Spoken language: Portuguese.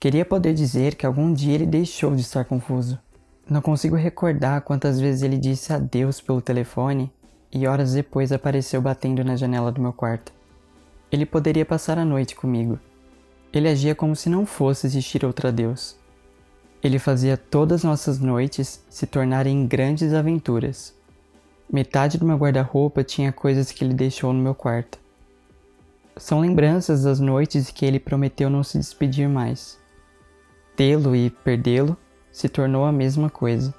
Queria poder dizer que algum dia ele deixou de estar confuso. Não consigo recordar quantas vezes ele disse adeus pelo telefone e horas depois apareceu batendo na janela do meu quarto. Ele poderia passar a noite comigo. Ele agia como se não fosse existir outro adeus. Ele fazia todas nossas noites se tornarem grandes aventuras. Metade do meu guarda-roupa tinha coisas que ele deixou no meu quarto. São lembranças das noites que ele prometeu não se despedir mais. Tê-lo e perdê-lo se tornou a mesma coisa.